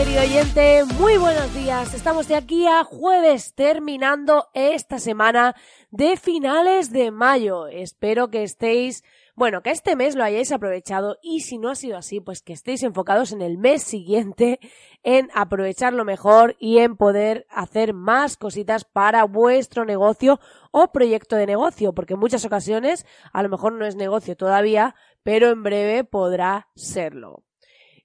Querido oyente, muy buenos días. Estamos de aquí a jueves terminando esta semana de finales de mayo. Espero que estéis, bueno, que este mes lo hayáis aprovechado y si no ha sido así, pues que estéis enfocados en el mes siguiente, en aprovecharlo mejor y en poder hacer más cositas para vuestro negocio o proyecto de negocio, porque en muchas ocasiones a lo mejor no es negocio todavía, pero en breve podrá serlo.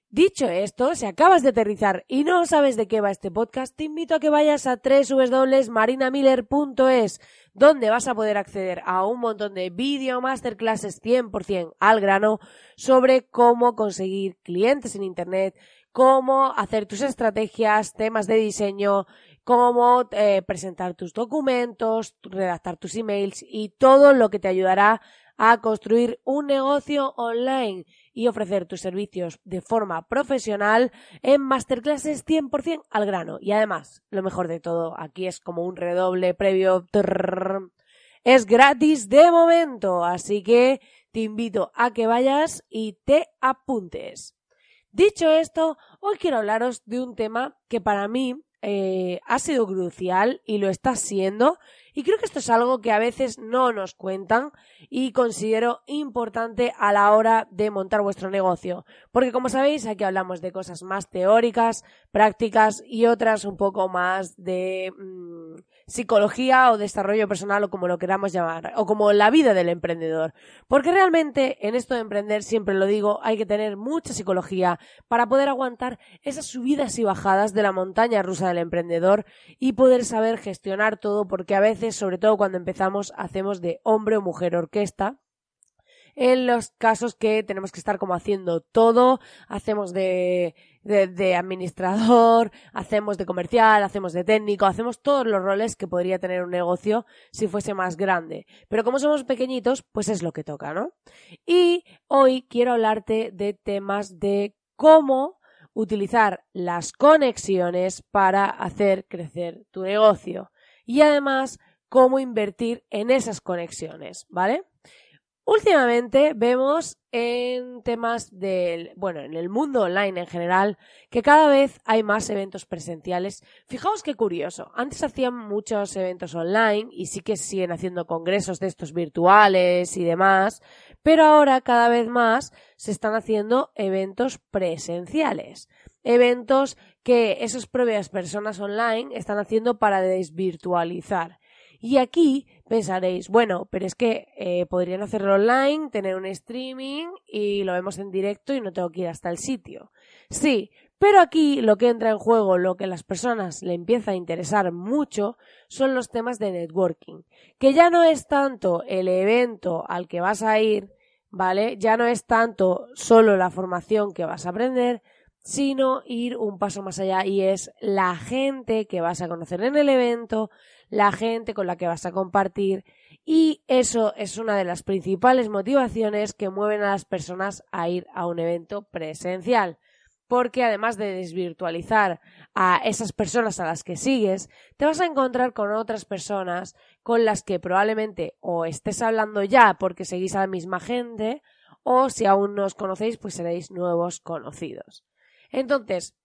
Dicho esto, si acabas de aterrizar y no sabes de qué va este podcast, te invito a que vayas a www.marinamiller.es, donde vas a poder acceder a un montón de video masterclasses 100% al grano sobre cómo conseguir clientes en Internet, cómo hacer tus estrategias, temas de diseño, cómo eh, presentar tus documentos, redactar tus emails y todo lo que te ayudará a construir un negocio online y ofrecer tus servicios de forma profesional en masterclasses 100% al grano. Y además, lo mejor de todo, aquí es como un redoble previo. Es gratis de momento, así que te invito a que vayas y te apuntes. Dicho esto, hoy quiero hablaros de un tema que para mí eh, ha sido crucial y lo está siendo. Y creo que esto es algo que a veces no nos cuentan y considero importante a la hora de montar vuestro negocio. Porque como sabéis, aquí hablamos de cosas más teóricas, prácticas y otras un poco más de mmm, psicología o desarrollo personal o como lo queramos llamar, o como la vida del emprendedor. Porque realmente en esto de emprender, siempre lo digo, hay que tener mucha psicología para poder aguantar esas subidas y bajadas de la montaña rusa del emprendedor y poder saber gestionar todo porque a veces, sobre todo cuando empezamos, hacemos de hombre o mujer orquesta en los casos que tenemos que estar como haciendo todo, hacemos de, de, de, administrador, hacemos de comercial, hacemos de técnico, hacemos todos los roles que podría tener un negocio si fuese más grande. Pero como somos pequeñitos, pues es lo que toca, ¿no? Y hoy quiero hablarte de temas de cómo utilizar las conexiones para hacer crecer tu negocio. Y además, cómo invertir en esas conexiones, ¿vale? Últimamente vemos en temas del, bueno, en el mundo online en general, que cada vez hay más eventos presenciales. Fijaos qué curioso. Antes hacían muchos eventos online y sí que siguen haciendo congresos de estos virtuales y demás, pero ahora cada vez más se están haciendo eventos presenciales. Eventos que esas propias personas online están haciendo para desvirtualizar. Y aquí pensaréis, bueno, pero es que eh, podrían hacerlo online, tener un streaming y lo vemos en directo y no tengo que ir hasta el sitio. Sí, pero aquí lo que entra en juego, lo que a las personas le empieza a interesar mucho, son los temas de networking, que ya no es tanto el evento al que vas a ir, ¿vale? Ya no es tanto solo la formación que vas a aprender, sino ir un paso más allá y es la gente que vas a conocer en el evento, la gente con la que vas a compartir y eso es una de las principales motivaciones que mueven a las personas a ir a un evento presencial. Porque además de desvirtualizar a esas personas a las que sigues, te vas a encontrar con otras personas con las que probablemente o estés hablando ya porque seguís a la misma gente o si aún no os conocéis pues seréis nuevos conocidos. Entonces,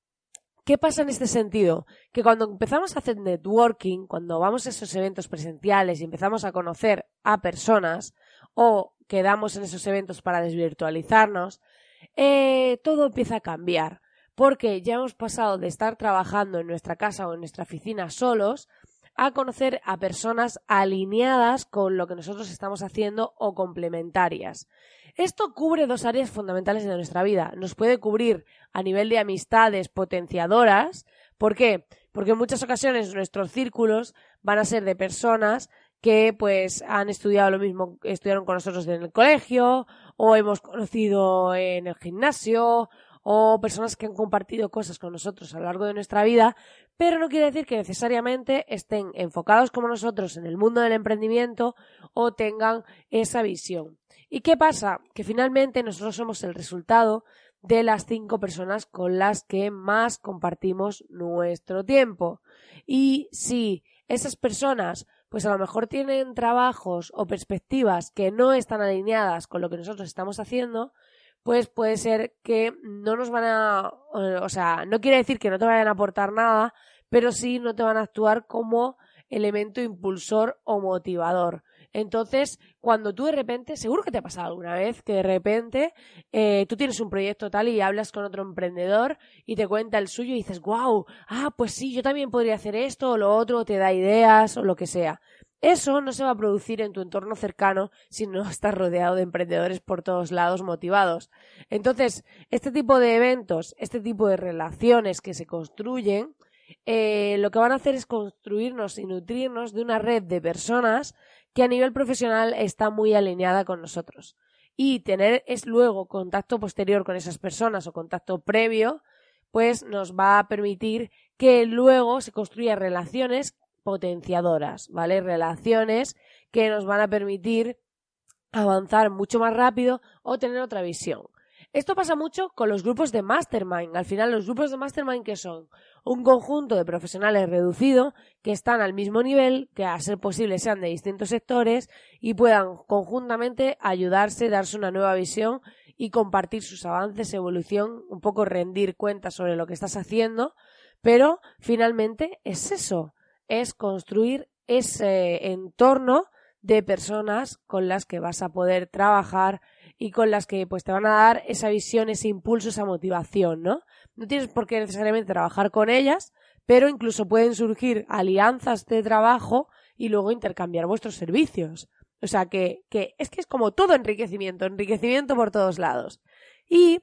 ¿Qué pasa en este sentido? Que cuando empezamos a hacer networking, cuando vamos a esos eventos presenciales y empezamos a conocer a personas o quedamos en esos eventos para desvirtualizarnos, eh, todo empieza a cambiar. Porque ya hemos pasado de estar trabajando en nuestra casa o en nuestra oficina solos a conocer a personas alineadas con lo que nosotros estamos haciendo o complementarias. Esto cubre dos áreas fundamentales de nuestra vida. Nos puede cubrir a nivel de amistades potenciadoras. ¿Por qué? Porque en muchas ocasiones nuestros círculos van a ser de personas que pues han estudiado lo mismo, estudiaron con nosotros en el colegio, o hemos conocido en el gimnasio, o personas que han compartido cosas con nosotros a lo largo de nuestra vida, pero no quiere decir que necesariamente estén enfocados como nosotros en el mundo del emprendimiento o tengan esa visión. ¿Y qué pasa? Que finalmente nosotros somos el resultado de las cinco personas con las que más compartimos nuestro tiempo. Y si esas personas pues a lo mejor tienen trabajos o perspectivas que no están alineadas con lo que nosotros estamos haciendo, pues puede ser que no nos van a, o sea, no quiere decir que no te vayan a aportar nada, pero sí no te van a actuar como elemento impulsor o motivador. Entonces, cuando tú de repente, seguro que te ha pasado alguna vez, que de repente eh, tú tienes un proyecto tal y hablas con otro emprendedor y te cuenta el suyo y dices, wow, ah, pues sí, yo también podría hacer esto o lo otro, te da ideas o lo que sea. Eso no se va a producir en tu entorno cercano si no estás rodeado de emprendedores por todos lados motivados. Entonces, este tipo de eventos, este tipo de relaciones que se construyen, eh, lo que van a hacer es construirnos y nutrirnos de una red de personas que a nivel profesional está muy alineada con nosotros. Y tener es luego contacto posterior con esas personas o contacto previo, pues nos va a permitir que luego se construyan relaciones potenciadoras, ¿vale? Relaciones que nos van a permitir avanzar mucho más rápido o tener otra visión. Esto pasa mucho con los grupos de mastermind. Al final, los grupos de mastermind que son un conjunto de profesionales reducido que están al mismo nivel, que a ser posible sean de distintos sectores y puedan conjuntamente ayudarse, darse una nueva visión y compartir sus avances, evolución, un poco rendir cuentas sobre lo que estás haciendo, pero finalmente es eso, es construir ese entorno de personas con las que vas a poder trabajar y con las que pues te van a dar esa visión, ese impulso, esa motivación, ¿no? No tienes por qué necesariamente trabajar con ellas, pero incluso pueden surgir alianzas de trabajo y luego intercambiar vuestros servicios. O sea que, que es que es como todo enriquecimiento, enriquecimiento por todos lados. Y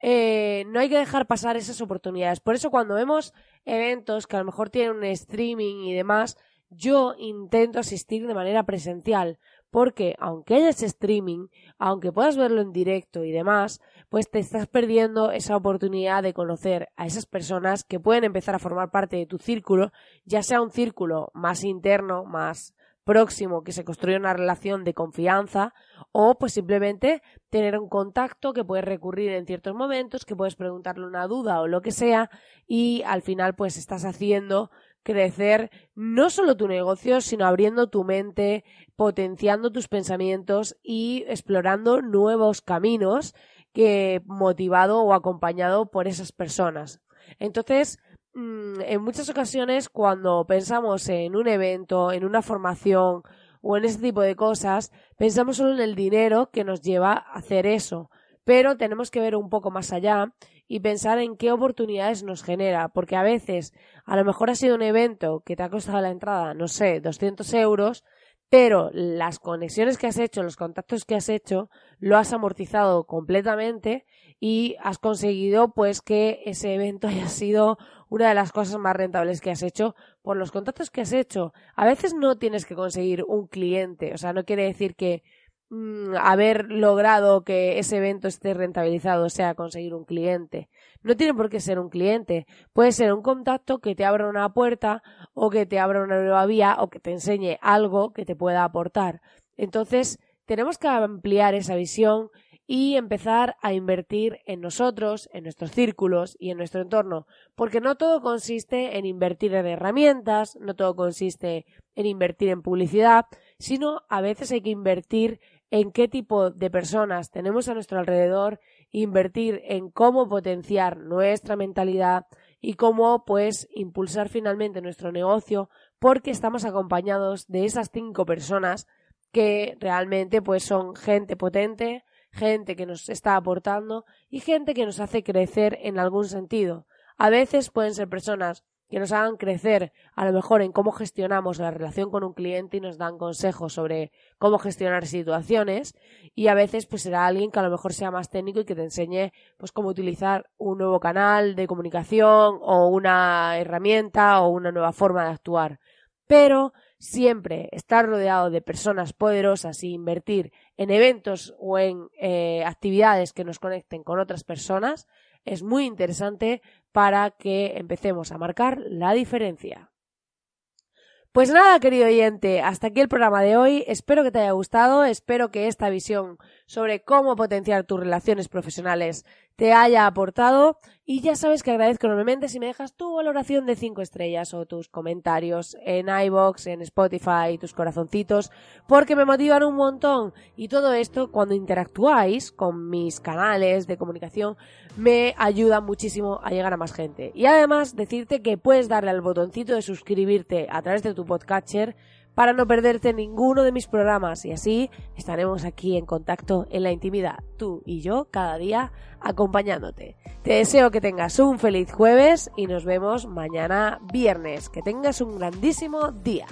eh, no hay que dejar pasar esas oportunidades. Por eso cuando vemos eventos que a lo mejor tienen un streaming y demás, yo intento asistir de manera presencial, porque aunque haya ese streaming, aunque puedas verlo en directo y demás, pues te estás perdiendo esa oportunidad de conocer a esas personas que pueden empezar a formar parte de tu círculo, ya sea un círculo más interno, más próximo, que se construye una relación de confianza, o pues simplemente tener un contacto que puedes recurrir en ciertos momentos, que puedes preguntarle una duda o lo que sea, y al final pues estás haciendo crecer no solo tu negocio, sino abriendo tu mente, potenciando tus pensamientos y explorando nuevos caminos que motivado o acompañado por esas personas. Entonces, Mm, en muchas ocasiones cuando pensamos en un evento, en una formación o en ese tipo de cosas, pensamos solo en el dinero que nos lleva a hacer eso. Pero tenemos que ver un poco más allá y pensar en qué oportunidades nos genera, porque a veces a lo mejor ha sido un evento que te ha costado la entrada, no sé, 200 euros, pero las conexiones que has hecho, los contactos que has hecho, lo has amortizado completamente y has conseguido pues que ese evento haya sido una de las cosas más rentables que has hecho por los contactos que has hecho. A veces no tienes que conseguir un cliente, o sea, no quiere decir que mm, haber logrado que ese evento esté rentabilizado sea conseguir un cliente. No tiene por qué ser un cliente, puede ser un contacto que te abra una puerta o que te abra una nueva vía o que te enseñe algo que te pueda aportar. Entonces, tenemos que ampliar esa visión y empezar a invertir en nosotros, en nuestros círculos y en nuestro entorno, porque no todo consiste en invertir en herramientas, no todo consiste en invertir en publicidad, sino a veces hay que invertir en qué tipo de personas tenemos a nuestro alrededor, invertir en cómo potenciar nuestra mentalidad y cómo pues impulsar finalmente nuestro negocio porque estamos acompañados de esas cinco personas que realmente pues son gente potente, gente que nos está aportando y gente que nos hace crecer en algún sentido. A veces pueden ser personas que nos hagan crecer a lo mejor en cómo gestionamos la relación con un cliente y nos dan consejos sobre cómo gestionar situaciones y a veces pues será alguien que a lo mejor sea más técnico y que te enseñe pues cómo utilizar un nuevo canal de comunicación o una herramienta o una nueva forma de actuar. Pero siempre estar rodeado de personas poderosas y invertir en eventos o en eh, actividades que nos conecten con otras personas es muy interesante para que empecemos a marcar la diferencia. Pues nada, querido oyente, hasta aquí el programa de hoy. Espero que te haya gustado, espero que esta visión sobre cómo potenciar tus relaciones profesionales te haya aportado y ya sabes que agradezco enormemente si me dejas tu valoración de 5 estrellas o tus comentarios en iBox, en Spotify, tus corazoncitos, porque me motivan un montón y todo esto cuando interactuáis con mis canales de comunicación me ayuda muchísimo a llegar a más gente. Y además decirte que puedes darle al botoncito de suscribirte a través de tu podcatcher para no perderte ninguno de mis programas y así estaremos aquí en contacto en la intimidad, tú y yo, cada día acompañándote. Te deseo que tengas un feliz jueves y nos vemos mañana viernes. Que tengas un grandísimo día.